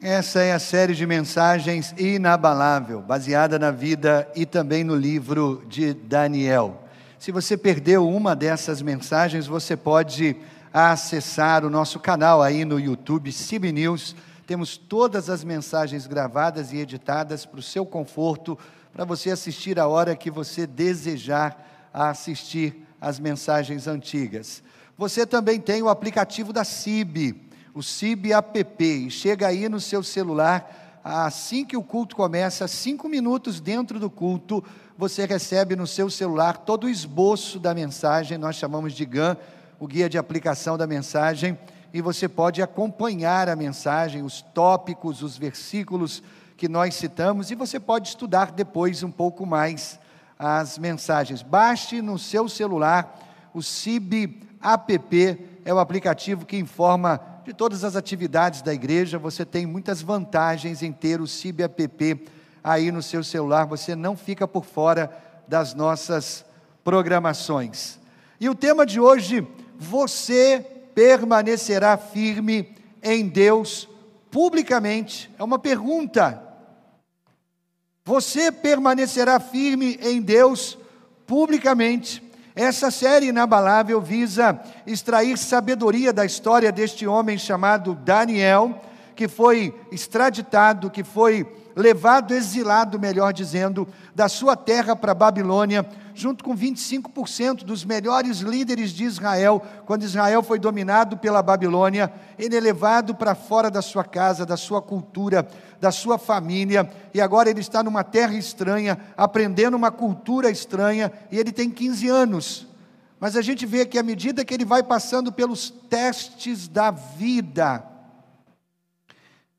Essa é a série de mensagens inabalável, baseada na vida e também no livro de Daniel. Se você perdeu uma dessas mensagens, você pode acessar o nosso canal aí no YouTube, CIB News. Temos todas as mensagens gravadas e editadas para o seu conforto, para você assistir a hora que você desejar assistir as mensagens antigas. Você também tem o aplicativo da CIB o CIB app, e chega aí no seu celular, assim que o culto começa, cinco minutos dentro do culto, você recebe no seu celular todo o esboço da mensagem, nós chamamos de GAN, o guia de aplicação da mensagem, e você pode acompanhar a mensagem, os tópicos, os versículos que nós citamos, e você pode estudar depois um pouco mais as mensagens. Baixe no seu celular o CIB app, é o aplicativo que informa de todas as atividades da igreja, você tem muitas vantagens em ter o CIB app aí no seu celular, você não fica por fora das nossas programações. E o tema de hoje, você permanecerá firme em Deus publicamente? É uma pergunta. Você permanecerá firme em Deus publicamente? Essa série inabalável visa extrair sabedoria da história deste homem chamado Daniel, que foi extraditado, que foi levado exilado, melhor dizendo, da sua terra para a Babilônia, junto com 25% dos melhores líderes de Israel, quando Israel foi dominado pela Babilônia, ele é levado para fora da sua casa, da sua cultura, da sua família, e agora ele está numa terra estranha, aprendendo uma cultura estranha, e ele tem 15 anos. Mas a gente vê que à medida que ele vai passando pelos testes da vida,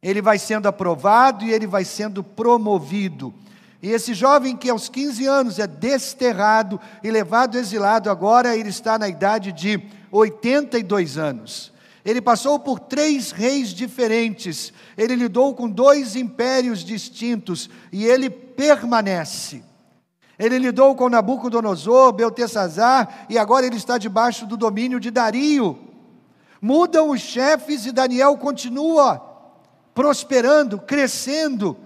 ele vai sendo aprovado e ele vai sendo promovido. E esse jovem que aos 15 anos é desterrado e levado exilado, agora ele está na idade de 82 anos. Ele passou por três reis diferentes, ele lidou com dois impérios distintos e ele permanece. Ele lidou com Nabucodonosor, Beltesazar e agora ele está debaixo do domínio de Dario. Mudam os chefes e Daniel continua prosperando, crescendo,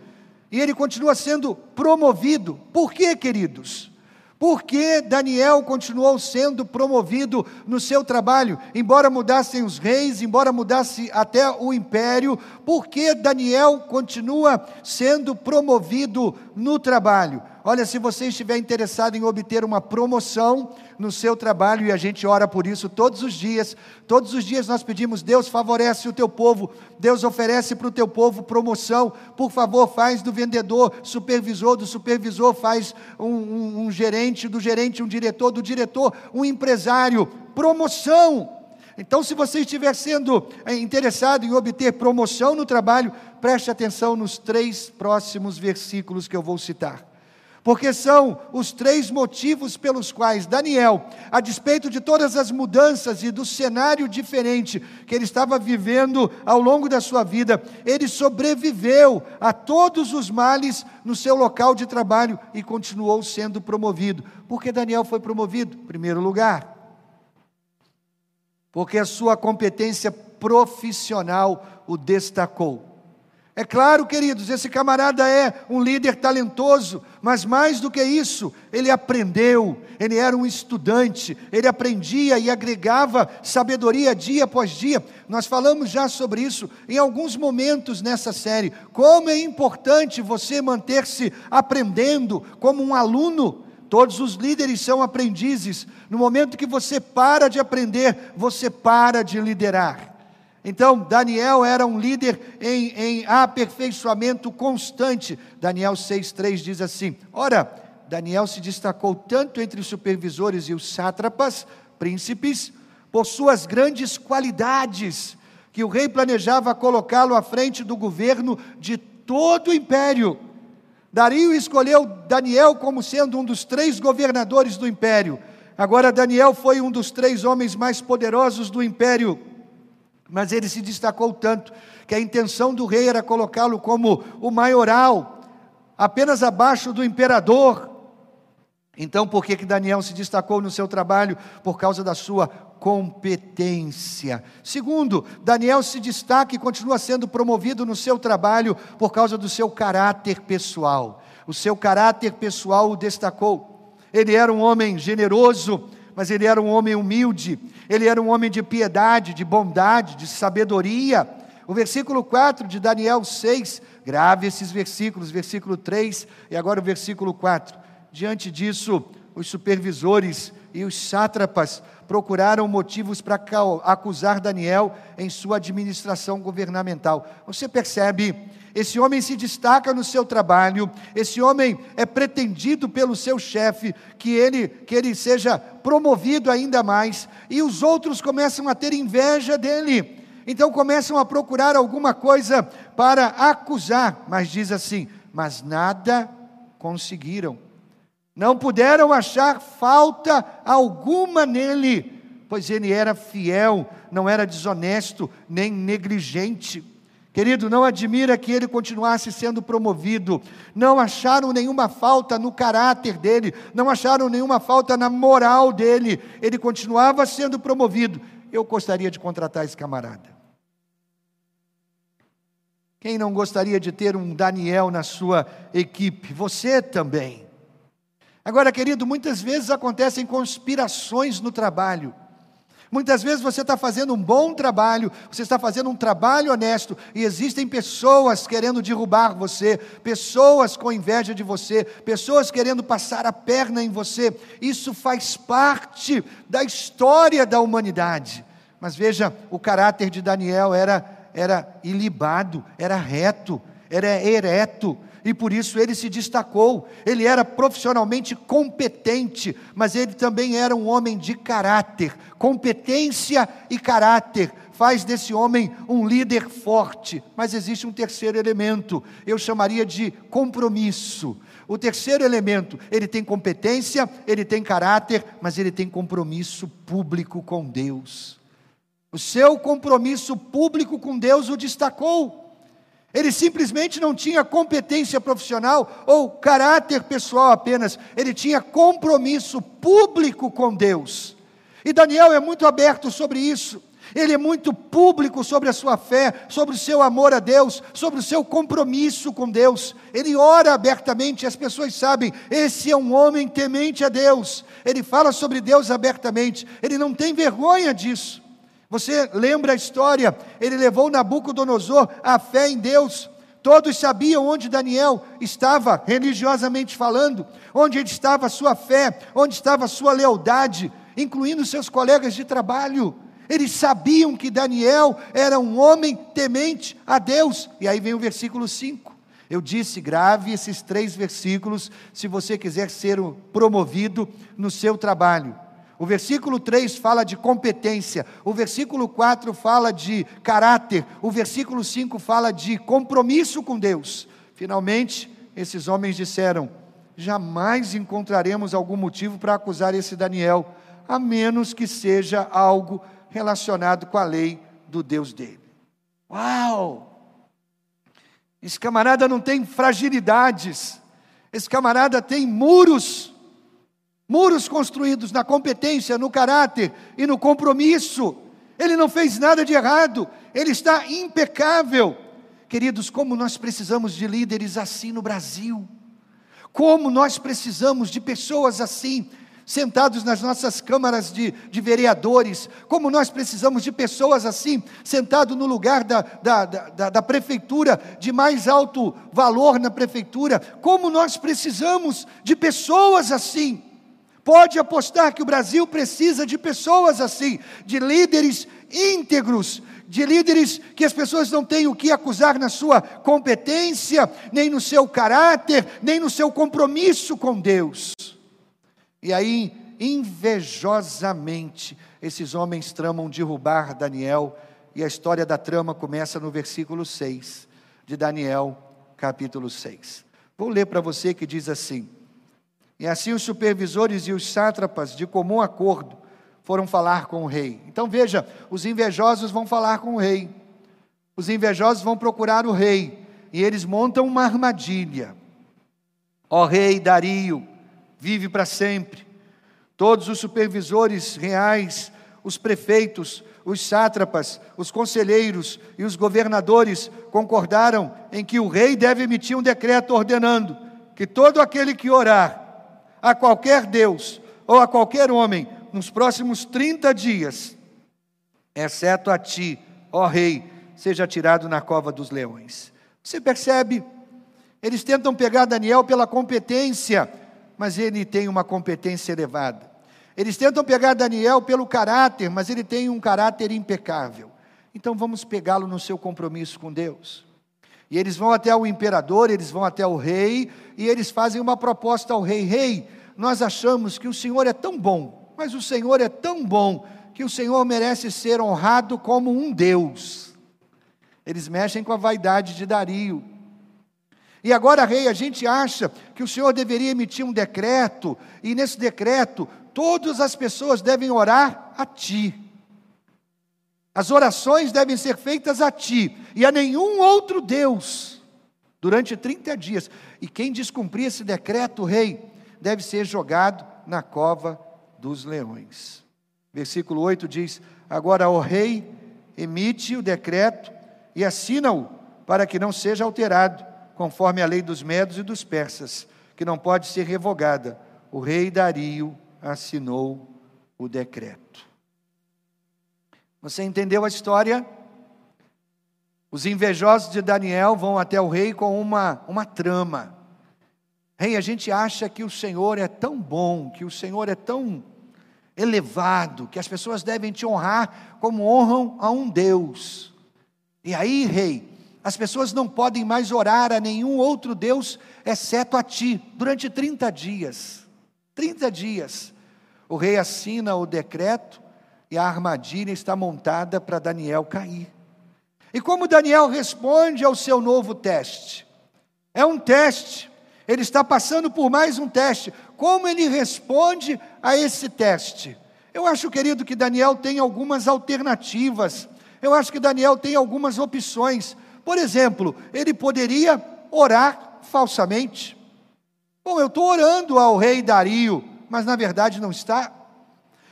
e ele continua sendo promovido. Por quê, queridos? Porque Daniel continuou sendo promovido no seu trabalho, embora mudassem os reis, embora mudasse até o império, porque Daniel continua sendo promovido no trabalho. Olha, se você estiver interessado em obter uma promoção no seu trabalho, e a gente ora por isso todos os dias, todos os dias nós pedimos, Deus favorece o teu povo, Deus oferece para o teu povo promoção, por favor, faz do vendedor supervisor, do supervisor faz um, um, um gerente, do gerente um diretor, do diretor um empresário, promoção. Então, se você estiver sendo eh, interessado em obter promoção no trabalho, preste atenção nos três próximos versículos que eu vou citar porque são os três motivos pelos quais Daniel, a despeito de todas as mudanças e do cenário diferente que ele estava vivendo ao longo da sua vida, ele sobreviveu a todos os males no seu local de trabalho e continuou sendo promovido. Por que Daniel foi promovido? Em primeiro lugar, porque a sua competência profissional o destacou. É claro, queridos, esse camarada é um líder talentoso, mas mais do que isso, ele aprendeu, ele era um estudante, ele aprendia e agregava sabedoria dia após dia. Nós falamos já sobre isso em alguns momentos nessa série. Como é importante você manter-se aprendendo como um aluno. Todos os líderes são aprendizes. No momento que você para de aprender, você para de liderar. Então, Daniel era um líder em, em aperfeiçoamento constante. Daniel 6,3 diz assim: Ora, Daniel se destacou tanto entre os supervisores e os sátrapas, príncipes, por suas grandes qualidades, que o rei planejava colocá-lo à frente do governo de todo o império. Dario escolheu Daniel como sendo um dos três governadores do império. Agora, Daniel foi um dos três homens mais poderosos do império mas ele se destacou tanto que a intenção do rei era colocá-lo como o maioral, apenas abaixo do imperador. Então, por que, que Daniel se destacou no seu trabalho? Por causa da sua competência. Segundo, Daniel se destaca e continua sendo promovido no seu trabalho por causa do seu caráter pessoal. O seu caráter pessoal o destacou. Ele era um homem generoso, mas ele era um homem humilde, ele era um homem de piedade, de bondade, de sabedoria. O versículo 4 de Daniel 6, grave esses versículos, versículo 3 e agora o versículo 4. Diante disso, os supervisores e os sátrapas procuraram motivos para acusar Daniel em sua administração governamental. Você percebe? Esse homem se destaca no seu trabalho, esse homem é pretendido pelo seu chefe que ele, que ele seja promovido ainda mais, e os outros começam a ter inveja dele. Então começam a procurar alguma coisa para acusar, mas diz assim: mas nada conseguiram. Não puderam achar falta alguma nele, pois ele era fiel, não era desonesto, nem negligente. Querido, não admira que ele continuasse sendo promovido. Não acharam nenhuma falta no caráter dele, não acharam nenhuma falta na moral dele. Ele continuava sendo promovido. Eu gostaria de contratar esse camarada. Quem não gostaria de ter um Daniel na sua equipe? Você também. Agora, querido, muitas vezes acontecem conspirações no trabalho. Muitas vezes você está fazendo um bom trabalho, você está fazendo um trabalho honesto, e existem pessoas querendo derrubar você, pessoas com inveja de você, pessoas querendo passar a perna em você. Isso faz parte da história da humanidade. Mas veja, o caráter de Daniel era, era ilibado, era reto, era ereto, e por isso ele se destacou. Ele era profissionalmente competente, mas ele também era um homem de caráter. Competência e caráter faz desse homem um líder forte. Mas existe um terceiro elemento, eu chamaria de compromisso. O terceiro elemento, ele tem competência, ele tem caráter, mas ele tem compromisso público com Deus. O seu compromisso público com Deus o destacou. Ele simplesmente não tinha competência profissional ou caráter pessoal apenas, ele tinha compromisso público com Deus. E Daniel é muito aberto sobre isso. Ele é muito público sobre a sua fé, sobre o seu amor a Deus, sobre o seu compromisso com Deus. Ele ora abertamente, as pessoas sabem, esse é um homem temente a Deus. Ele fala sobre Deus abertamente, ele não tem vergonha disso. Você lembra a história? Ele levou Nabucodonosor à fé em Deus. Todos sabiam onde Daniel estava, religiosamente falando, onde estava a sua fé, onde estava a sua lealdade, incluindo seus colegas de trabalho. Eles sabiam que Daniel era um homem temente a Deus. E aí vem o versículo 5. Eu disse, grave esses três versículos se você quiser ser promovido no seu trabalho. O versículo 3 fala de competência, o versículo 4 fala de caráter, o versículo 5 fala de compromisso com Deus. Finalmente, esses homens disseram: jamais encontraremos algum motivo para acusar esse Daniel, a menos que seja algo relacionado com a lei do Deus dele. Uau! Esse camarada não tem fragilidades, esse camarada tem muros muros construídos na competência, no caráter e no compromisso. Ele não fez nada de errado, ele está impecável. Queridos, como nós precisamos de líderes assim no Brasil, como nós precisamos de pessoas assim, sentados nas nossas câmaras de, de vereadores, como nós precisamos de pessoas assim, sentados no lugar da, da, da, da prefeitura, de mais alto valor na prefeitura, como nós precisamos de pessoas assim. Pode apostar que o Brasil precisa de pessoas assim, de líderes íntegros, de líderes que as pessoas não têm o que acusar na sua competência, nem no seu caráter, nem no seu compromisso com Deus. E aí, invejosamente, esses homens tramam derrubar Daniel, e a história da trama começa no versículo 6 de Daniel, capítulo 6. Vou ler para você que diz assim: e assim os supervisores e os sátrapas, de comum acordo, foram falar com o rei. Então veja, os invejosos vão falar com o rei. Os invejosos vão procurar o rei. E eles montam uma armadilha. Ó rei Dario, vive para sempre. Todos os supervisores reais os prefeitos, os sátrapas, os conselheiros e os governadores concordaram em que o rei deve emitir um decreto ordenando que todo aquele que orar a qualquer Deus ou a qualquer homem nos próximos 30 dias, exceto a ti, ó rei, seja tirado na cova dos leões. Você percebe? Eles tentam pegar Daniel pela competência, mas ele tem uma competência elevada. Eles tentam pegar Daniel pelo caráter, mas ele tem um caráter impecável. Então vamos pegá-lo no seu compromisso com Deus. E eles vão até o imperador, eles vão até o rei, e eles fazem uma proposta ao rei: Rei, nós achamos que o Senhor é tão bom, mas o Senhor é tão bom que o Senhor merece ser honrado como um Deus. Eles mexem com a vaidade de Dario. E agora, rei, a gente acha que o Senhor deveria emitir um decreto, e nesse decreto todas as pessoas devem orar a Ti. As orações devem ser feitas a Ti e a nenhum outro Deus durante 30 dias. E quem descumprir esse decreto, rei, deve ser jogado na cova dos leões. Versículo 8 diz: Agora o rei emite o decreto e assina-o para que não seja alterado, conforme a lei dos medos e dos persas, que não pode ser revogada. O rei Dario assinou o decreto. Você entendeu a história? Os invejosos de Daniel vão até o rei com uma, uma trama. Rei, a gente acha que o Senhor é tão bom, que o Senhor é tão elevado, que as pessoas devem te honrar como honram a um Deus. E aí, rei, as pessoas não podem mais orar a nenhum outro Deus exceto a ti, durante 30 dias. 30 dias. O rei assina o decreto e a armadilha está montada para Daniel cair. E como Daniel responde ao seu novo teste? É um teste, ele está passando por mais um teste. Como ele responde a esse teste? Eu acho, querido, que Daniel tem algumas alternativas. Eu acho que Daniel tem algumas opções. Por exemplo, ele poderia orar falsamente. Bom, eu estou orando ao rei Dario, mas na verdade não está.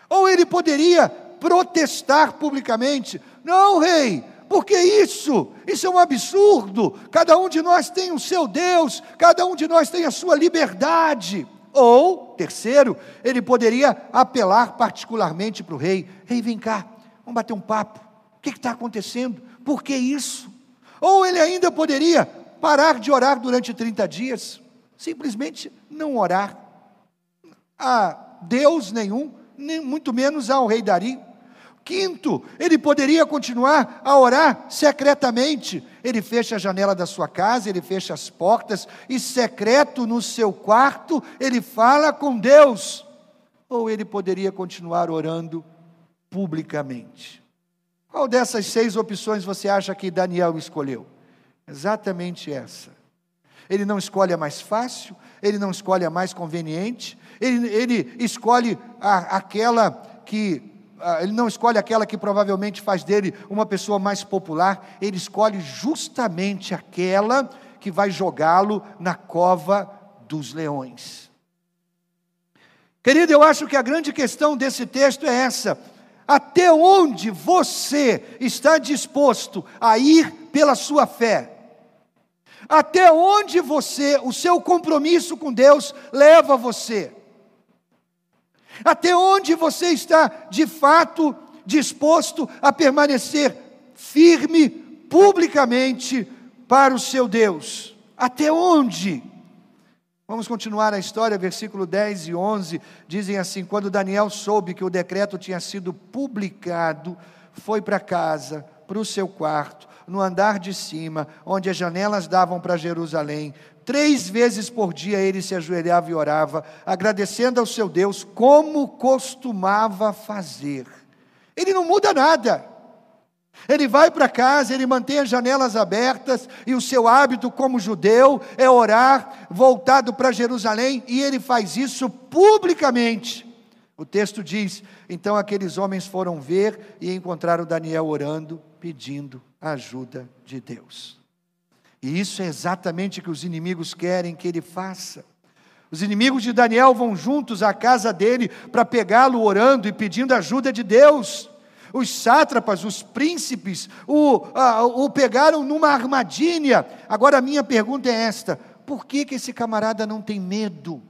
Ou ele poderia protestar publicamente: Não, rei, porque isso? Isso é um absurdo. Cada um de nós tem o seu Deus, cada um de nós tem a sua liberdade. Ou, terceiro, ele poderia apelar particularmente para o rei: Rei, vem cá, vamos bater um papo. O que está acontecendo? Por que isso? Ou ele ainda poderia parar de orar durante 30 dias, simplesmente não orar a Deus nenhum, nem muito menos ao rei Dari. Quinto, ele poderia continuar a orar secretamente. Ele fecha a janela da sua casa, ele fecha as portas, e secreto no seu quarto, ele fala com Deus. Ou ele poderia continuar orando publicamente. Qual dessas seis opções você acha que Daniel escolheu? Exatamente essa. Ele não escolhe a mais fácil, ele não escolhe a mais conveniente, ele, ele escolhe a, aquela que. A, ele não escolhe aquela que provavelmente faz dele uma pessoa mais popular, ele escolhe justamente aquela que vai jogá-lo na cova dos leões. Querido, eu acho que a grande questão desse texto é essa: até onde você está disposto a ir pela sua fé? Até onde você, o seu compromisso com Deus leva você? Até onde você está de fato disposto a permanecer firme publicamente para o seu Deus? Até onde? Vamos continuar a história, versículo 10 e 11 dizem assim: Quando Daniel soube que o decreto tinha sido publicado, foi para casa, para o seu quarto, no andar de cima, onde as janelas davam para Jerusalém. Três vezes por dia ele se ajoelhava e orava, agradecendo ao seu Deus, como costumava fazer. Ele não muda nada. Ele vai para casa, ele mantém as janelas abertas, e o seu hábito como judeu é orar, voltado para Jerusalém, e ele faz isso publicamente. O texto diz: então aqueles homens foram ver e encontraram Daniel orando, pedindo a ajuda de Deus. E isso é exatamente o que os inimigos querem que ele faça. Os inimigos de Daniel vão juntos à casa dele para pegá-lo orando e pedindo ajuda de Deus. Os sátrapas, os príncipes, o, a, o pegaram numa armadilha. Agora a minha pergunta é esta: por que, que esse camarada não tem medo?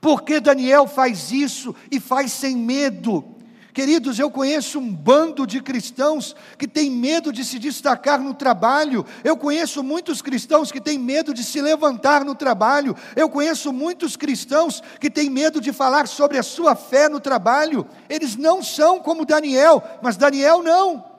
Por que Daniel faz isso e faz sem medo? Queridos, eu conheço um bando de cristãos que tem medo de se destacar no trabalho. Eu conheço muitos cristãos que têm medo de se levantar no trabalho. Eu conheço muitos cristãos que têm medo de falar sobre a sua fé no trabalho. Eles não são como Daniel, mas Daniel não.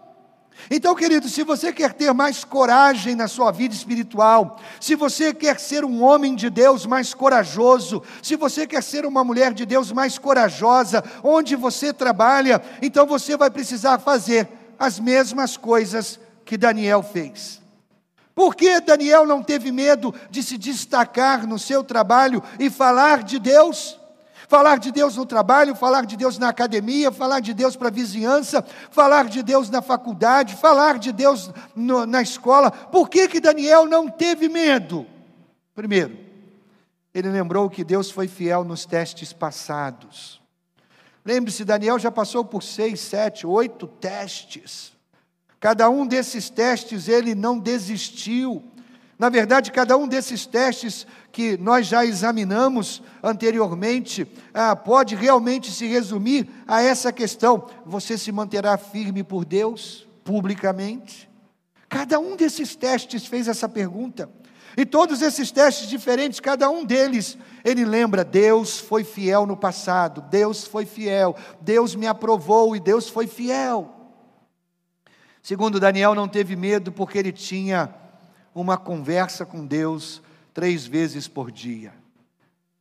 Então, querido, se você quer ter mais coragem na sua vida espiritual, se você quer ser um homem de Deus mais corajoso, se você quer ser uma mulher de Deus mais corajosa, onde você trabalha, então você vai precisar fazer as mesmas coisas que Daniel fez. Por que Daniel não teve medo de se destacar no seu trabalho e falar de Deus? Falar de Deus no trabalho, falar de Deus na academia, falar de Deus para a vizinhança, falar de Deus na faculdade, falar de Deus no, na escola. Por que, que Daniel não teve medo? Primeiro, ele lembrou que Deus foi fiel nos testes passados. Lembre-se, Daniel já passou por seis, sete, oito testes. Cada um desses testes ele não desistiu. Na verdade, cada um desses testes que nós já examinamos anteriormente ah, pode realmente se resumir a essa questão: você se manterá firme por Deus publicamente? Cada um desses testes fez essa pergunta. E todos esses testes diferentes, cada um deles, ele lembra: Deus foi fiel no passado, Deus foi fiel, Deus me aprovou e Deus foi fiel. Segundo Daniel, não teve medo porque ele tinha uma conversa com Deus três vezes por dia.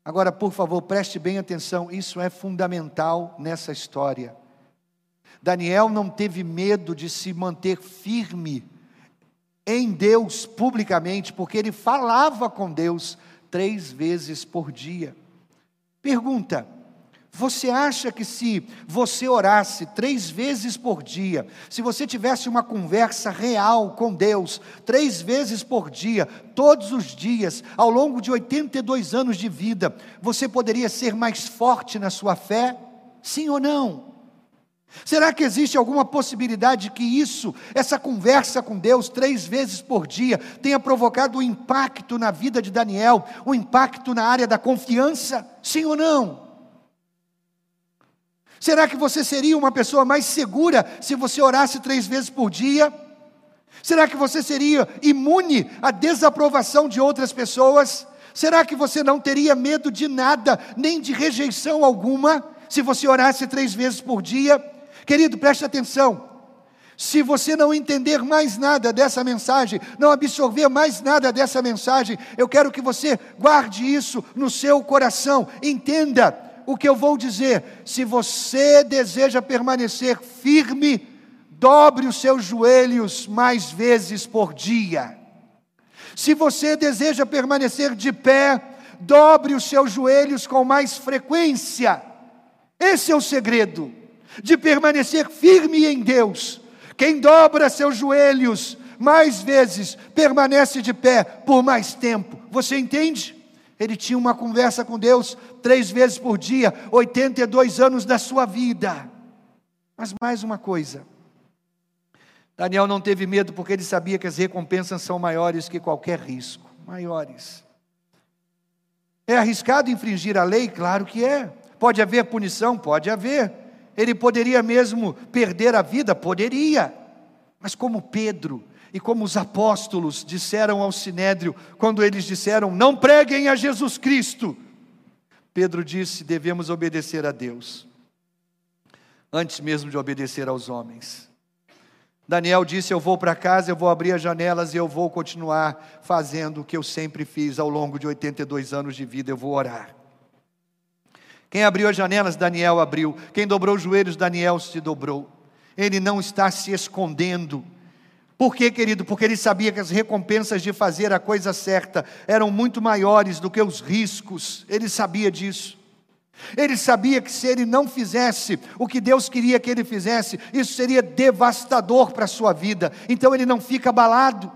Agora, por favor, preste bem atenção, isso é fundamental nessa história. Daniel não teve medo de se manter firme em Deus publicamente, porque ele falava com Deus três vezes por dia. Pergunta: você acha que se você orasse três vezes por dia, se você tivesse uma conversa real com Deus, três vezes por dia, todos os dias, ao longo de 82 anos de vida, você poderia ser mais forte na sua fé? Sim ou não? Será que existe alguma possibilidade que isso, essa conversa com Deus três vezes por dia, tenha provocado um impacto na vida de Daniel, um impacto na área da confiança? Sim ou não? Será que você seria uma pessoa mais segura se você orasse três vezes por dia? Será que você seria imune à desaprovação de outras pessoas? Será que você não teria medo de nada, nem de rejeição alguma, se você orasse três vezes por dia? Querido, preste atenção. Se você não entender mais nada dessa mensagem, não absorver mais nada dessa mensagem, eu quero que você guarde isso no seu coração. Entenda o que eu vou dizer. Se você deseja permanecer firme, dobre os seus joelhos mais vezes por dia. Se você deseja permanecer de pé, dobre os seus joelhos com mais frequência. Esse é o segredo de permanecer firme em Deus. Quem dobra seus joelhos mais vezes permanece de pé por mais tempo. Você entende? Ele tinha uma conversa com Deus três vezes por dia, 82 anos da sua vida. Mas mais uma coisa. Daniel não teve medo porque ele sabia que as recompensas são maiores que qualquer risco maiores. É arriscado infringir a lei? Claro que é. Pode haver punição? Pode haver. Ele poderia mesmo perder a vida? Poderia. Mas como Pedro, e como os apóstolos disseram ao sinédrio, quando eles disseram: Não preguem a Jesus Cristo, Pedro disse: Devemos obedecer a Deus, antes mesmo de obedecer aos homens. Daniel disse: Eu vou para casa, eu vou abrir as janelas e eu vou continuar fazendo o que eu sempre fiz ao longo de 82 anos de vida, eu vou orar. Quem abriu as janelas, Daniel abriu. Quem dobrou os joelhos, Daniel se dobrou. Ele não está se escondendo por quê, querido? Porque ele sabia que as recompensas de fazer a coisa certa eram muito maiores do que os riscos, ele sabia disso. Ele sabia que se ele não fizesse o que Deus queria que ele fizesse, isso seria devastador para a sua vida, então ele não fica abalado.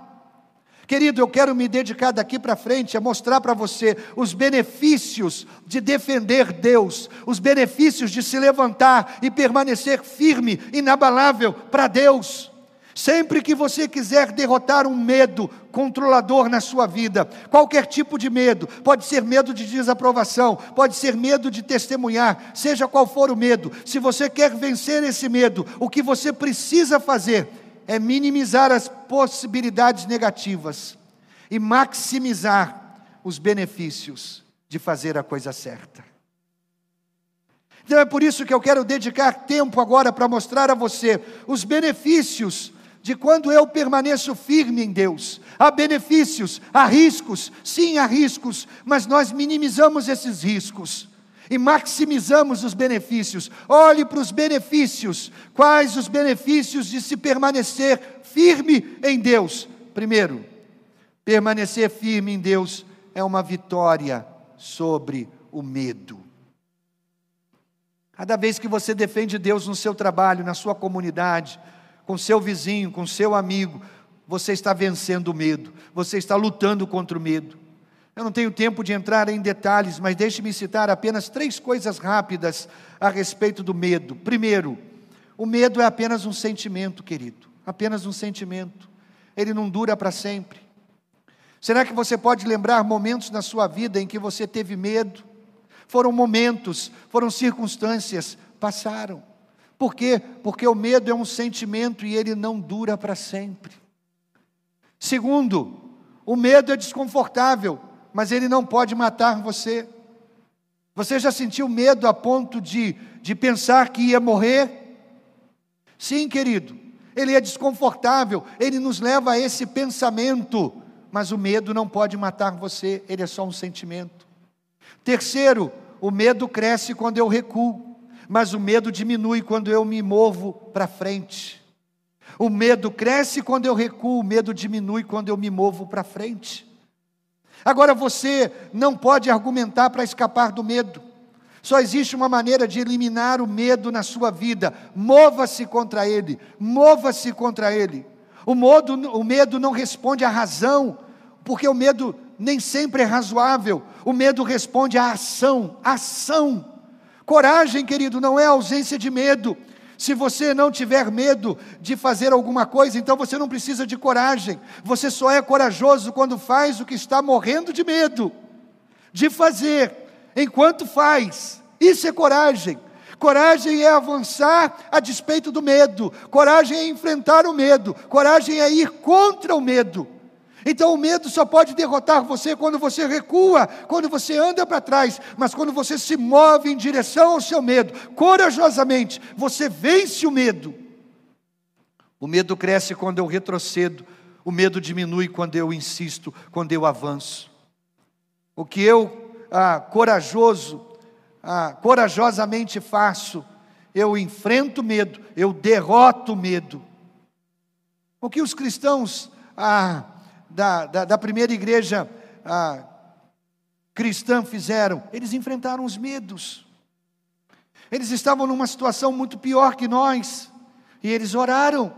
Querido, eu quero me dedicar daqui para frente a mostrar para você os benefícios de defender Deus, os benefícios de se levantar e permanecer firme, inabalável para Deus. Sempre que você quiser derrotar um medo controlador na sua vida, qualquer tipo de medo, pode ser medo de desaprovação, pode ser medo de testemunhar, seja qual for o medo, se você quer vencer esse medo, o que você precisa fazer é minimizar as possibilidades negativas e maximizar os benefícios de fazer a coisa certa. Então é por isso que eu quero dedicar tempo agora para mostrar a você os benefícios de quando eu permaneço firme em Deus. Há benefícios, há riscos, sim, há riscos, mas nós minimizamos esses riscos e maximizamos os benefícios. Olhe para os benefícios. Quais os benefícios de se permanecer firme em Deus? Primeiro, permanecer firme em Deus é uma vitória sobre o medo. Cada vez que você defende Deus no seu trabalho, na sua comunidade, com seu vizinho, com seu amigo, você está vencendo o medo, você está lutando contra o medo. Eu não tenho tempo de entrar em detalhes, mas deixe-me citar apenas três coisas rápidas a respeito do medo. Primeiro, o medo é apenas um sentimento, querido, apenas um sentimento. Ele não dura para sempre. Será que você pode lembrar momentos na sua vida em que você teve medo? Foram momentos, foram circunstâncias, passaram. Por quê? Porque o medo é um sentimento e ele não dura para sempre. Segundo, o medo é desconfortável, mas ele não pode matar você. Você já sentiu medo a ponto de, de pensar que ia morrer? Sim, querido, ele é desconfortável, ele nos leva a esse pensamento, mas o medo não pode matar você, ele é só um sentimento. Terceiro, o medo cresce quando eu recuo mas o medo diminui quando eu me movo para frente. O medo cresce quando eu recuo, o medo diminui quando eu me movo para frente. Agora você não pode argumentar para escapar do medo. Só existe uma maneira de eliminar o medo na sua vida. Mova-se contra ele, mova-se contra ele. O, modo, o medo não responde à razão, porque o medo nem sempre é razoável. O medo responde à ação, ação. Coragem, querido, não é ausência de medo. Se você não tiver medo de fazer alguma coisa, então você não precisa de coragem. Você só é corajoso quando faz o que está morrendo de medo de fazer, enquanto faz. Isso é coragem. Coragem é avançar a despeito do medo. Coragem é enfrentar o medo. Coragem é ir contra o medo. Então o medo só pode derrotar você quando você recua, quando você anda para trás, mas quando você se move em direção ao seu medo, corajosamente, você vence o medo. O medo cresce quando eu retrocedo, o medo diminui quando eu insisto, quando eu avanço. O que eu, ah, corajoso, ah, corajosamente faço, eu enfrento o medo, eu derroto o medo. O que os cristãos ah, da, da, da primeira igreja ah, cristã fizeram? Eles enfrentaram os medos. Eles estavam numa situação muito pior que nós, e eles oraram.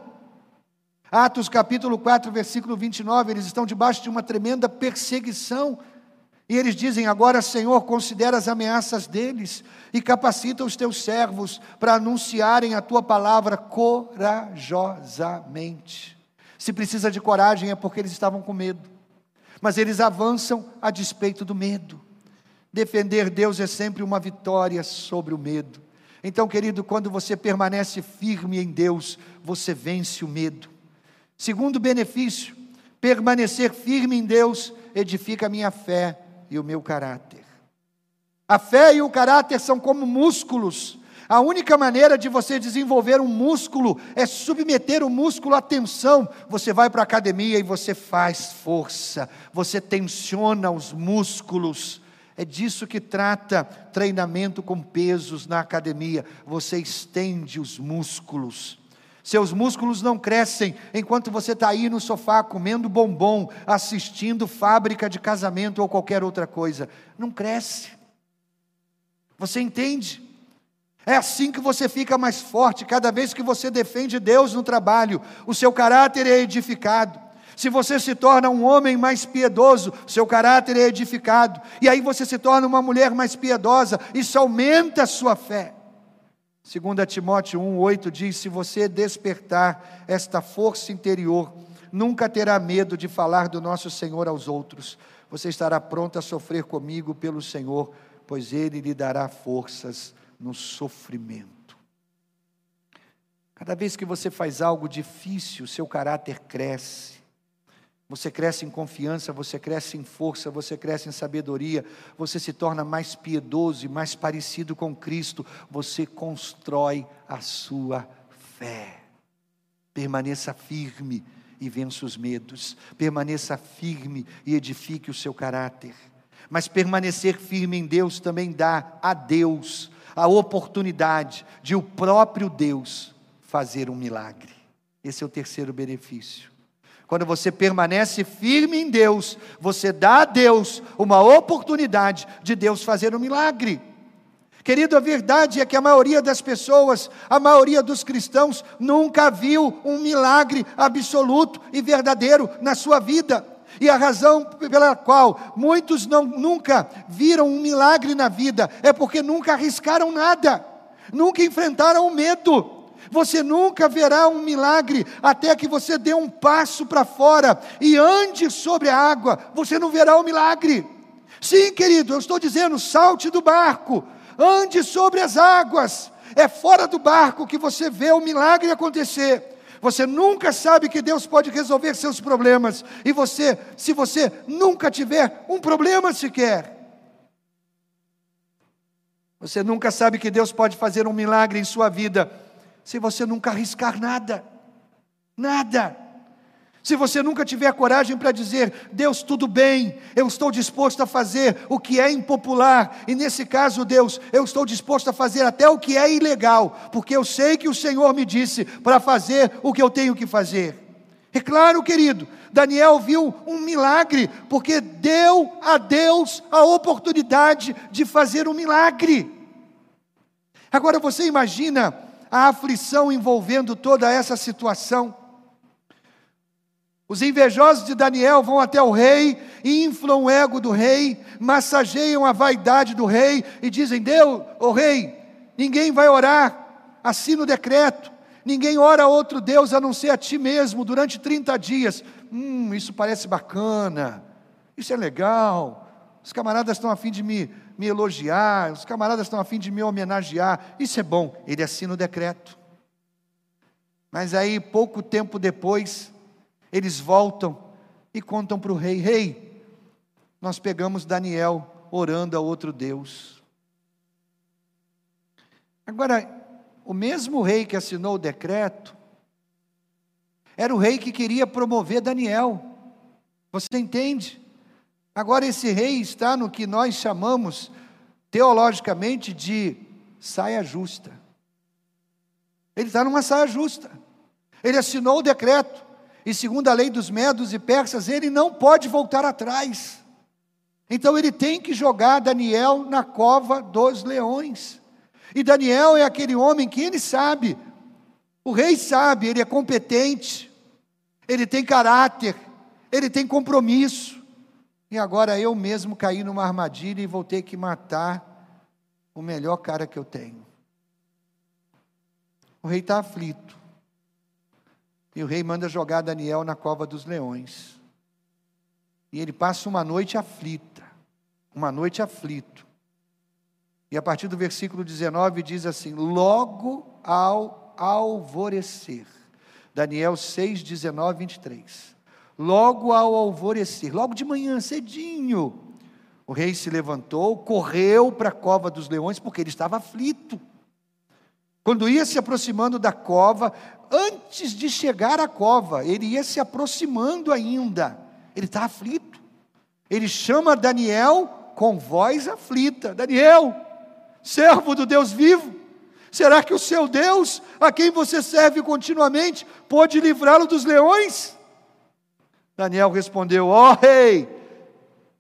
Atos capítulo 4, versículo 29, eles estão debaixo de uma tremenda perseguição. E eles dizem: Agora, Senhor, considera as ameaças deles e capacita os teus servos para anunciarem a tua palavra corajosamente. Se precisa de coragem é porque eles estavam com medo. Mas eles avançam a despeito do medo. Defender Deus é sempre uma vitória sobre o medo. Então, querido, quando você permanece firme em Deus, você vence o medo. Segundo benefício, permanecer firme em Deus edifica a minha fé e o meu caráter. A fé e o caráter são como músculos a única maneira de você desenvolver um músculo é submeter o músculo à tensão. Você vai para a academia e você faz força, você tensiona os músculos. É disso que trata treinamento com pesos na academia. Você estende os músculos. Seus músculos não crescem enquanto você está aí no sofá comendo bombom, assistindo fábrica de casamento ou qualquer outra coisa. Não cresce. Você entende? É assim que você fica mais forte, cada vez que você defende Deus no trabalho, o seu caráter é edificado. Se você se torna um homem mais piedoso, seu caráter é edificado. E aí você se torna uma mulher mais piedosa, isso aumenta a sua fé. 2 Timóteo 1,8 diz: Se você despertar esta força interior, nunca terá medo de falar do nosso Senhor aos outros. Você estará pronto a sofrer comigo pelo Senhor, pois Ele lhe dará forças no sofrimento. Cada vez que você faz algo difícil, seu caráter cresce. Você cresce em confiança, você cresce em força, você cresce em sabedoria, você se torna mais piedoso e mais parecido com Cristo, você constrói a sua fé. Permaneça firme e vença os medos. Permaneça firme e edifique o seu caráter. Mas permanecer firme em Deus também dá a Deus a oportunidade de o próprio Deus fazer um milagre. Esse é o terceiro benefício. Quando você permanece firme em Deus, você dá a Deus uma oportunidade de Deus fazer um milagre. Querido, a verdade é que a maioria das pessoas, a maioria dos cristãos, nunca viu um milagre absoluto e verdadeiro na sua vida. E a razão pela qual muitos não, nunca viram um milagre na vida é porque nunca arriscaram nada, nunca enfrentaram o medo. Você nunca verá um milagre até que você dê um passo para fora e ande sobre a água, você não verá o um milagre. Sim, querido, eu estou dizendo, salte do barco, ande sobre as águas. É fora do barco que você vê o milagre acontecer. Você nunca sabe que Deus pode resolver seus problemas. E você, se você nunca tiver um problema sequer, você nunca sabe que Deus pode fazer um milagre em sua vida, se você nunca arriscar nada. Nada. Se você nunca tiver coragem para dizer, Deus, tudo bem, eu estou disposto a fazer o que é impopular, e nesse caso, Deus, eu estou disposto a fazer até o que é ilegal, porque eu sei que o Senhor me disse para fazer o que eu tenho que fazer. É claro, querido, Daniel viu um milagre, porque deu a Deus a oportunidade de fazer um milagre. Agora você imagina a aflição envolvendo toda essa situação. Os invejosos de Daniel vão até o rei inflam o ego do rei, massageiam a vaidade do rei e dizem: Deus, o rei, ninguém vai orar, assina o decreto, ninguém ora a outro Deus a não ser a ti mesmo durante 30 dias. Hum, isso parece bacana, isso é legal. Os camaradas estão a fim de me, me elogiar, os camaradas estão a fim de me homenagear, isso é bom. Ele assina o decreto. Mas aí, pouco tempo depois, eles voltam e contam para o rei: Rei, nós pegamos Daniel orando a outro Deus. Agora, o mesmo rei que assinou o decreto, era o rei que queria promover Daniel. Você entende? Agora, esse rei está no que nós chamamos, teologicamente, de saia justa. Ele está numa saia justa. Ele assinou o decreto e segundo a lei dos medos e persas, ele não pode voltar atrás. Então ele tem que jogar Daniel na cova dos leões. E Daniel é aquele homem que ele sabe, o rei sabe, ele é competente, ele tem caráter, ele tem compromisso. E agora eu mesmo caí numa armadilha e vou ter que matar o melhor cara que eu tenho. O rei está aflito. E o rei manda jogar Daniel na cova dos leões. E ele passa uma noite aflita, uma noite aflito. E a partir do versículo 19 diz assim: Logo ao alvorecer. Daniel 6, 19, 23. Logo ao alvorecer, logo de manhã, cedinho, o rei se levantou, correu para a cova dos leões, porque ele estava aflito. Quando ia se aproximando da cova, antes de chegar à cova, ele ia se aproximando ainda. Ele está aflito. Ele chama Daniel com voz aflita: Daniel, servo do Deus vivo, será que o seu Deus, a quem você serve continuamente, pode livrá-lo dos leões? Daniel respondeu: Ó oh, rei.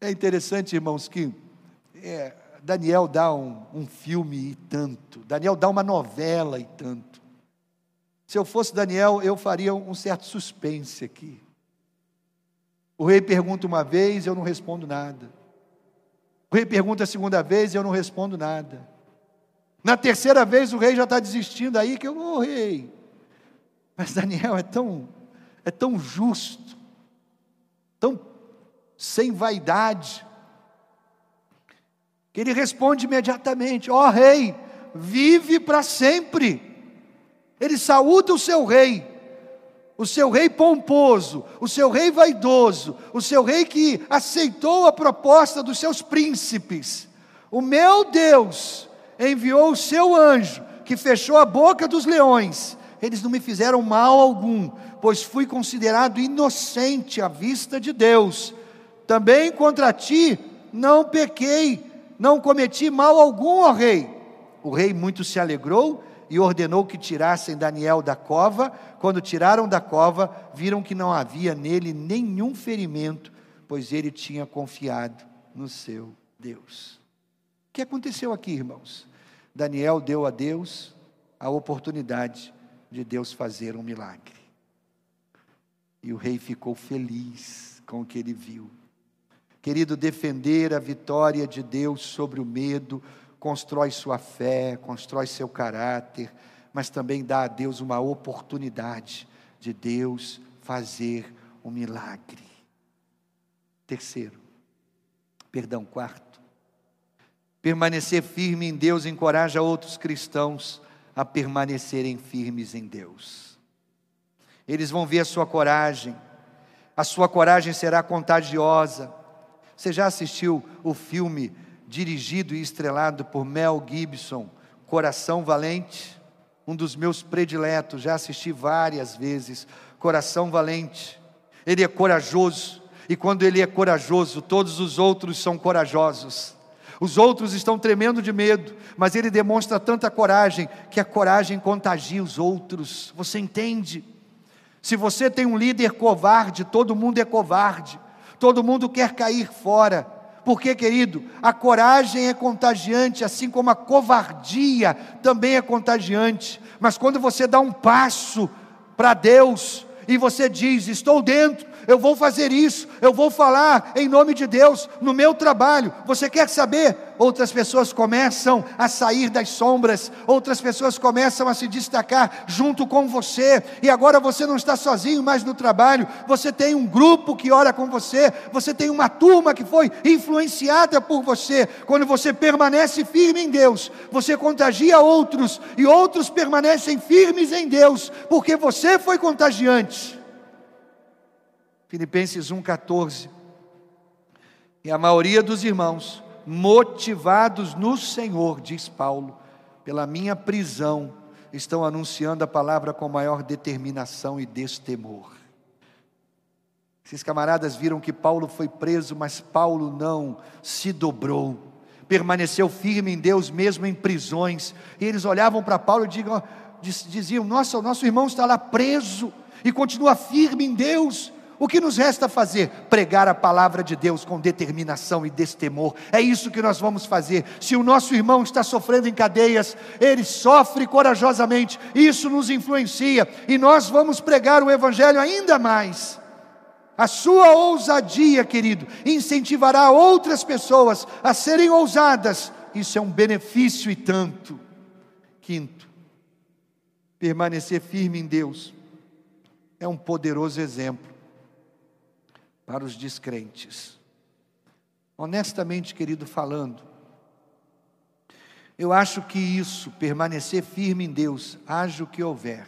É interessante, irmãos, que é, Daniel dá um, um filme e tanto, Daniel dá uma novela e tanto. Se eu fosse Daniel, eu faria um certo suspense aqui. O rei pergunta uma vez, eu não respondo nada. O rei pergunta a segunda vez, eu não respondo nada. Na terceira vez o rei já está desistindo aí que eu, ô oh, rei. Mas Daniel é tão, é tão justo, tão sem vaidade, que ele responde imediatamente: ó oh, rei, vive para sempre. Ele saúda o seu rei, o seu rei pomposo, o seu rei vaidoso, o seu rei que aceitou a proposta dos seus príncipes. O meu Deus enviou o seu anjo, que fechou a boca dos leões. Eles não me fizeram mal algum, pois fui considerado inocente à vista de Deus. Também contra ti não pequei, não cometi mal algum, ó rei. O rei muito se alegrou e ordenou que tirassem Daniel da cova. Quando tiraram da cova, viram que não havia nele nenhum ferimento, pois ele tinha confiado no seu Deus. O que aconteceu aqui, irmãos? Daniel deu a Deus a oportunidade de Deus fazer um milagre. E o rei ficou feliz com o que ele viu. Querido, defender a vitória de Deus sobre o medo, constrói sua fé, constrói seu caráter, mas também dá a Deus uma oportunidade de Deus fazer um milagre. Terceiro, perdão, quarto, permanecer firme em Deus encoraja outros cristãos a permanecerem firmes em Deus. Eles vão ver a sua coragem, a sua coragem será contagiosa. Você já assistiu o filme dirigido e estrelado por Mel Gibson, Coração Valente, um dos meus prediletos, já assisti várias vezes. Coração Valente, ele é corajoso, e quando ele é corajoso, todos os outros são corajosos. Os outros estão tremendo de medo, mas ele demonstra tanta coragem que a coragem contagia os outros. Você entende? Se você tem um líder covarde, todo mundo é covarde, todo mundo quer cair fora. Porque, querido, a coragem é contagiante, assim como a covardia também é contagiante. Mas quando você dá um passo para Deus e você diz: Estou dentro, eu vou fazer isso, eu vou falar em nome de Deus no meu trabalho. Você quer saber? Outras pessoas começam a sair das sombras, outras pessoas começam a se destacar junto com você, e agora você não está sozinho mais no trabalho, você tem um grupo que ora com você, você tem uma turma que foi influenciada por você. Quando você permanece firme em Deus, você contagia outros, e outros permanecem firmes em Deus, porque você foi contagiante. Filipenses 1,14. E a maioria dos irmãos, motivados no Senhor, diz Paulo, pela minha prisão, estão anunciando a palavra com maior determinação e destemor. Esses camaradas viram que Paulo foi preso, mas Paulo não se dobrou, permaneceu firme em Deus, mesmo em prisões. E eles olhavam para Paulo e diziam: Nossa, o nosso irmão está lá preso e continua firme em Deus. O que nos resta fazer? Pregar a palavra de Deus com determinação e destemor. É isso que nós vamos fazer. Se o nosso irmão está sofrendo em cadeias, ele sofre corajosamente, isso nos influencia e nós vamos pregar o Evangelho ainda mais. A sua ousadia, querido, incentivará outras pessoas a serem ousadas. Isso é um benefício e tanto. Quinto, permanecer firme em Deus é um poderoso exemplo para os descrentes. Honestamente, querido, falando, eu acho que isso, permanecer firme em Deus, haja o que houver,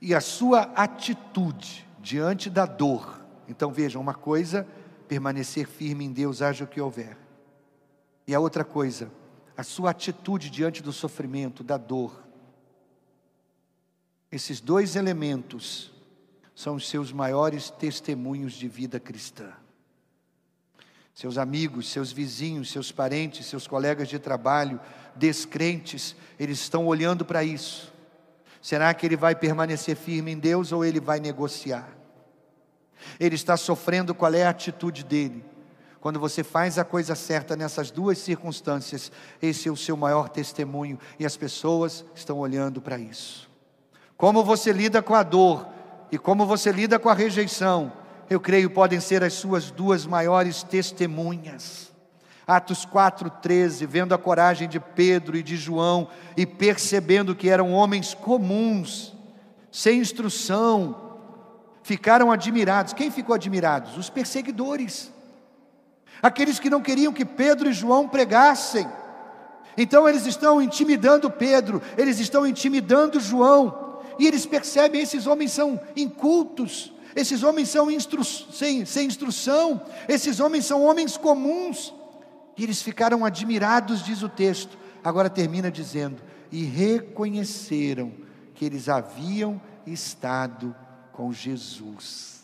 e a sua atitude diante da dor. Então vejam, uma coisa, permanecer firme em Deus, haja o que houver, e a outra coisa, a sua atitude diante do sofrimento, da dor. Esses dois elementos são os seus maiores testemunhos de vida cristã. Seus amigos, seus vizinhos, seus parentes, seus colegas de trabalho, descrentes, eles estão olhando para isso. Será que ele vai permanecer firme em Deus ou ele vai negociar? Ele está sofrendo, qual é a atitude dele? Quando você faz a coisa certa nessas duas circunstâncias, esse é o seu maior testemunho e as pessoas estão olhando para isso. Como você lida com a dor, e como você lida com a rejeição, eu creio, podem ser as suas duas maiores testemunhas. Atos 4,13, vendo a coragem de Pedro e de João e percebendo que eram homens comuns, sem instrução, ficaram admirados. Quem ficou admirados? Os perseguidores, aqueles que não queriam que Pedro e João pregassem. Então eles estão intimidando Pedro, eles estão intimidando João, e eles percebem: esses homens são incultos, esses homens são instru sem, sem instrução, esses homens são homens comuns. E eles ficaram admirados, diz o texto. Agora termina dizendo: e reconheceram que eles haviam estado com Jesus.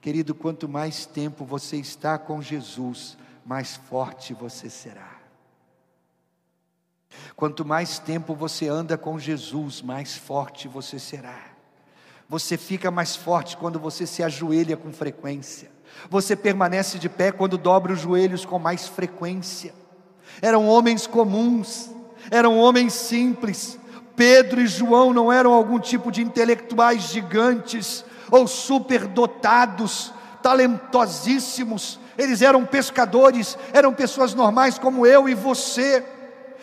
Querido, quanto mais tempo você está com Jesus, mais forte você será. Quanto mais tempo você anda com Jesus, mais forte você será. Você fica mais forte quando você se ajoelha com frequência. Você permanece de pé quando dobra os joelhos com mais frequência. Eram homens comuns, eram homens simples. Pedro e João não eram algum tipo de intelectuais gigantes ou superdotados, talentosíssimos. Eles eram pescadores, eram pessoas normais como eu e você.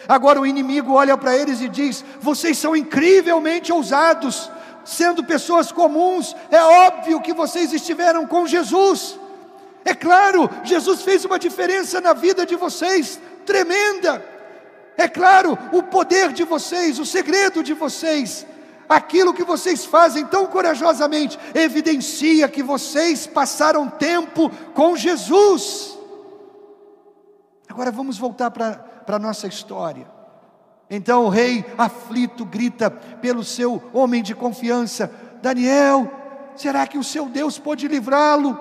Agora o inimigo olha para eles e diz: Vocês são incrivelmente ousados, sendo pessoas comuns, é óbvio que vocês estiveram com Jesus. É claro, Jesus fez uma diferença na vida de vocês, tremenda. É claro, o poder de vocês, o segredo de vocês, aquilo que vocês fazem tão corajosamente, evidencia que vocês passaram tempo com Jesus. Agora vamos voltar para para a nossa história. Então o rei, aflito, grita pelo seu homem de confiança: Daniel, será que o seu Deus pode livrá-lo?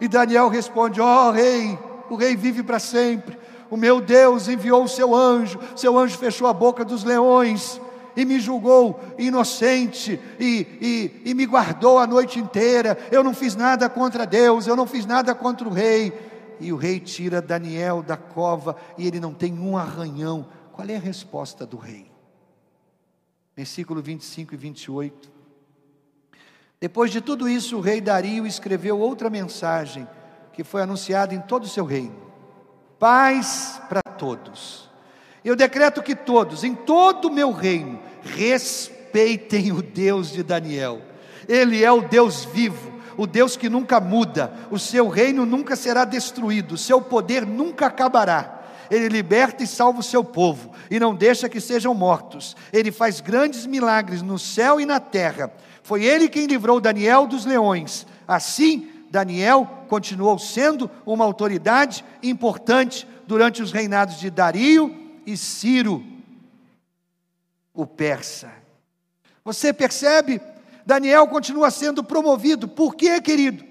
E Daniel responde: Ó oh, rei, o rei vive para sempre. O meu Deus enviou o seu anjo, seu anjo fechou a boca dos leões e me julgou inocente e, e, e me guardou a noite inteira. Eu não fiz nada contra Deus, eu não fiz nada contra o rei e o rei tira Daniel da cova e ele não tem um arranhão. Qual é a resposta do rei? Versículo 25 e 28. Depois de tudo isso, o rei Dario escreveu outra mensagem que foi anunciada em todo o seu reino: paz para todos. Eu decreto que todos, em todo o meu reino, respeitem o Deus de Daniel. Ele é o Deus vivo o Deus que nunca muda, o seu reino nunca será destruído, o seu poder nunca acabará. Ele liberta e salva o seu povo e não deixa que sejam mortos. Ele faz grandes milagres no céu e na terra. Foi ele quem livrou Daniel dos leões. Assim, Daniel continuou sendo uma autoridade importante durante os reinados de Dario e Ciro, o persa. Você percebe Daniel continua sendo promovido. Por quê, querido?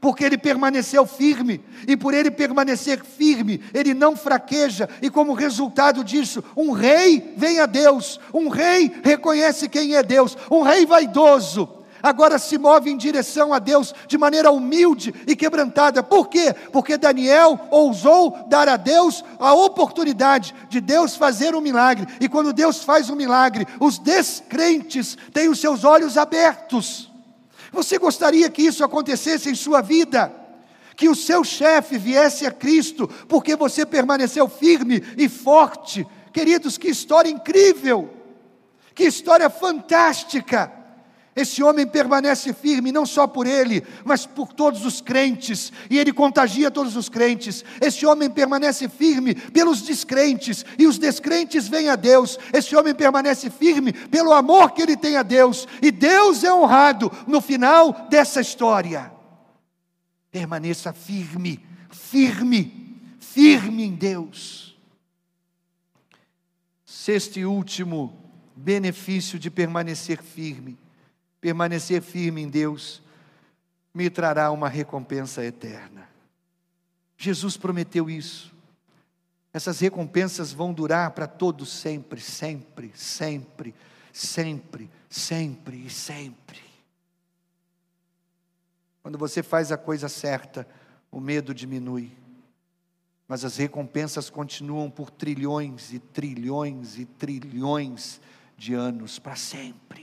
Porque ele permaneceu firme, e por ele permanecer firme, ele não fraqueja, e como resultado disso, um rei vem a Deus, um rei reconhece quem é Deus, um rei vaidoso, agora se move em direção a Deus de maneira humilde e quebrantada. Por quê? Porque Daniel ousou dar a Deus a oportunidade de Deus fazer um milagre. E quando Deus faz um milagre, os descrentes têm os seus olhos abertos. Você gostaria que isso acontecesse em sua vida? Que o seu chefe viesse a Cristo, porque você permaneceu firme e forte. Queridos, que história incrível! Que história fantástica! Esse homem permanece firme, não só por ele, mas por todos os crentes, e ele contagia todos os crentes. Esse homem permanece firme pelos descrentes, e os descrentes vêm a Deus. Esse homem permanece firme pelo amor que ele tem a Deus, e Deus é honrado no final dessa história. Permaneça firme, firme, firme em Deus. Sexto e último benefício de permanecer firme permanecer firme em Deus, me trará uma recompensa eterna. Jesus prometeu isso. Essas recompensas vão durar para todos sempre, sempre, sempre, sempre, sempre e sempre. Quando você faz a coisa certa, o medo diminui. Mas as recompensas continuam por trilhões e trilhões e trilhões de anos para sempre.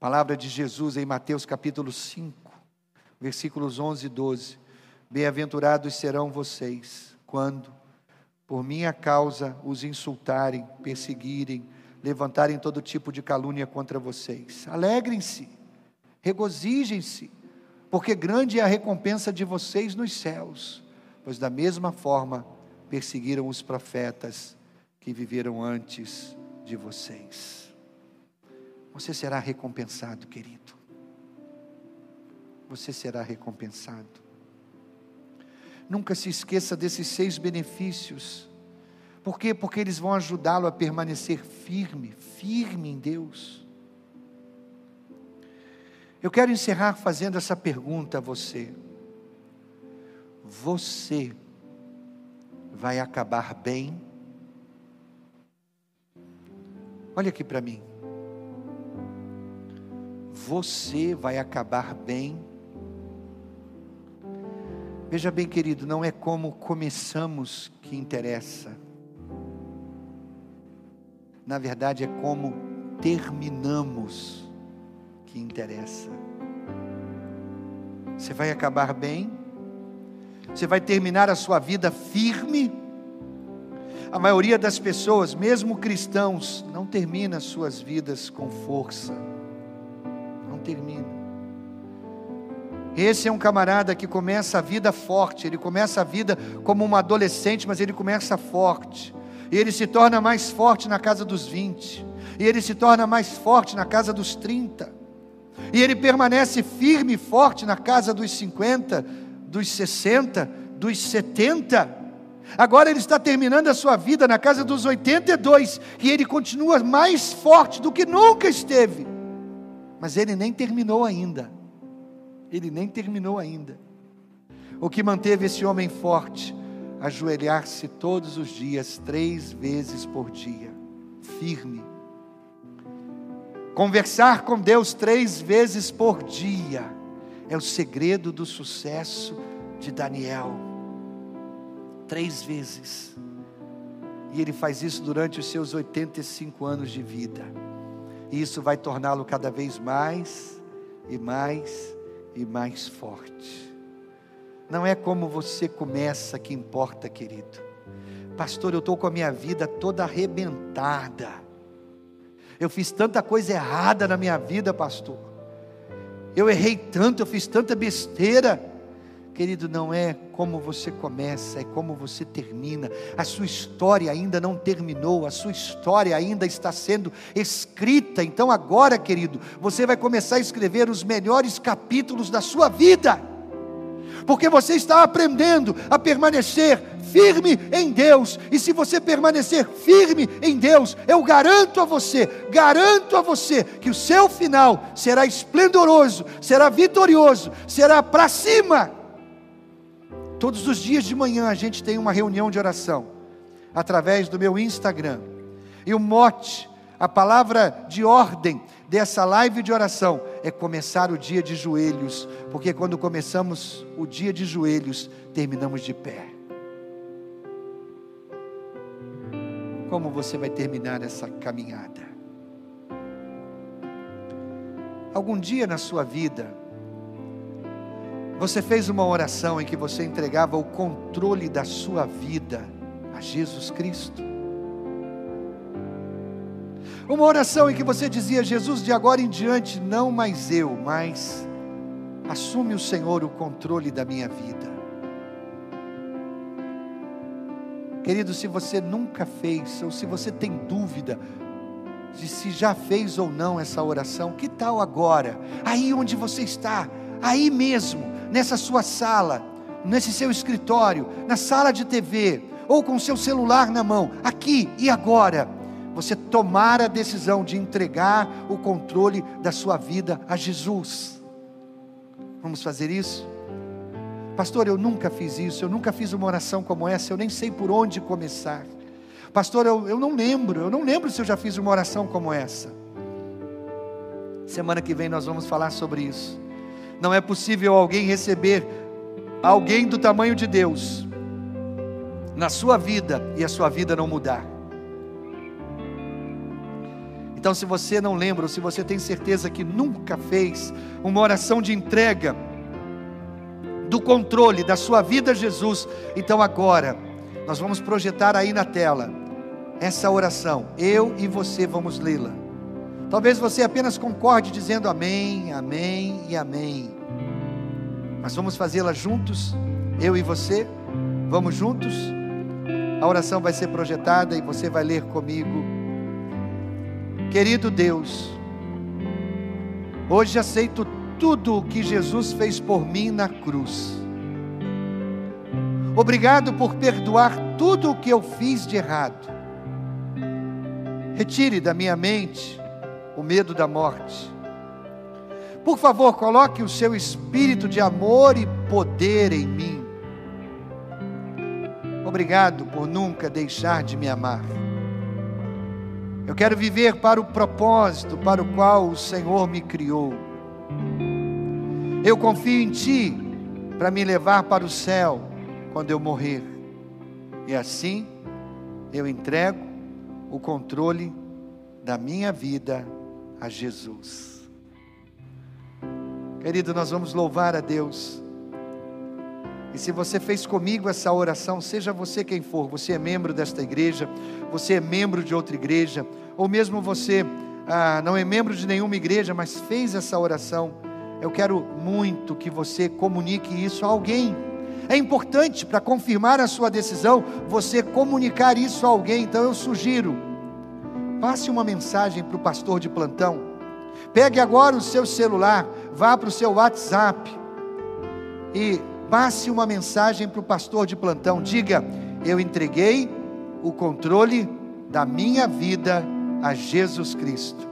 Palavra de Jesus em Mateus capítulo 5, versículos 11 e 12. Bem-aventurados serão vocês quando, por minha causa, os insultarem, perseguirem, levantarem todo tipo de calúnia contra vocês. Alegrem-se, regozijem-se, porque grande é a recompensa de vocês nos céus, pois da mesma forma perseguiram os profetas que viveram antes de vocês. Você será recompensado, querido. Você será recompensado. Nunca se esqueça desses seis benefícios. Por quê? Porque eles vão ajudá-lo a permanecer firme, firme em Deus. Eu quero encerrar fazendo essa pergunta a você. Você vai acabar bem? Olha aqui para mim. Você vai acabar bem? Veja bem, querido, não é como começamos que interessa. Na verdade, é como terminamos que interessa. Você vai acabar bem? Você vai terminar a sua vida firme? A maioria das pessoas, mesmo cristãos, não termina suas vidas com força. Termina. Esse é um camarada que começa a vida forte, ele começa a vida como um adolescente, mas ele começa forte. E ele se torna mais forte na casa dos 20. E ele se torna mais forte na casa dos 30. E ele permanece firme e forte na casa dos 50, dos 60, dos 70. Agora ele está terminando a sua vida na casa dos 82 e ele continua mais forte do que nunca esteve. Mas ele nem terminou ainda. Ele nem terminou ainda. O que manteve esse homem forte? Ajoelhar-se todos os dias, três vezes por dia, firme. Conversar com Deus três vezes por dia é o segredo do sucesso de Daniel. Três vezes. E ele faz isso durante os seus 85 anos de vida. E isso vai torná-lo cada vez mais e mais e mais forte. Não é como você começa que importa, querido. Pastor, eu estou com a minha vida toda arrebentada. Eu fiz tanta coisa errada na minha vida, pastor. Eu errei tanto, eu fiz tanta besteira. Querido, não é como você começa, é como você termina. A sua história ainda não terminou, a sua história ainda está sendo escrita. Então, agora, querido, você vai começar a escrever os melhores capítulos da sua vida, porque você está aprendendo a permanecer firme em Deus. E se você permanecer firme em Deus, eu garanto a você, garanto a você que o seu final será esplendoroso, será vitorioso, será para cima. Todos os dias de manhã a gente tem uma reunião de oração através do meu Instagram. E o mote, a palavra de ordem dessa live de oração é começar o dia de joelhos, porque quando começamos o dia de joelhos, terminamos de pé. Como você vai terminar essa caminhada? Algum dia na sua vida, você fez uma oração em que você entregava o controle da sua vida a Jesus Cristo. Uma oração em que você dizia: Jesus, de agora em diante, não mais eu, mas assume o Senhor o controle da minha vida. Querido, se você nunca fez, ou se você tem dúvida de se já fez ou não essa oração, que tal agora, aí onde você está, aí mesmo, nessa sua sala, nesse seu escritório, na sala de TV, ou com o seu celular na mão, aqui e agora, você tomar a decisão de entregar o controle da sua vida a Jesus. Vamos fazer isso? Pastor, eu nunca fiz isso, eu nunca fiz uma oração como essa, eu nem sei por onde começar. Pastor, eu, eu não lembro, eu não lembro se eu já fiz uma oração como essa. Semana que vem nós vamos falar sobre isso. Não é possível alguém receber alguém do tamanho de Deus na sua vida e a sua vida não mudar. Então, se você não lembra, ou se você tem certeza que nunca fez uma oração de entrega do controle da sua vida a Jesus, então agora nós vamos projetar aí na tela essa oração. Eu e você vamos lê-la. Talvez você apenas concorde dizendo amém, amém e amém. Mas vamos fazê-la juntos, eu e você. Vamos juntos? A oração vai ser projetada e você vai ler comigo. Querido Deus, hoje aceito tudo o que Jesus fez por mim na cruz. Obrigado por perdoar tudo o que eu fiz de errado. Retire da minha mente o medo da morte. Por favor, coloque o seu espírito de amor e poder em mim. Obrigado por nunca deixar de me amar. Eu quero viver para o propósito para o qual o Senhor me criou. Eu confio em Ti para me levar para o céu quando eu morrer. E assim eu entrego o controle da minha vida a Jesus. Querido, nós vamos louvar a Deus. E se você fez comigo essa oração, seja você quem for, você é membro desta igreja, você é membro de outra igreja, ou mesmo você ah, não é membro de nenhuma igreja, mas fez essa oração, eu quero muito que você comunique isso a alguém. É importante para confirmar a sua decisão você comunicar isso a alguém. Então eu sugiro, passe uma mensagem para o pastor de plantão. Pegue agora o seu celular, vá para o seu WhatsApp e passe uma mensagem para o pastor de plantão. Diga: Eu entreguei o controle da minha vida a Jesus Cristo.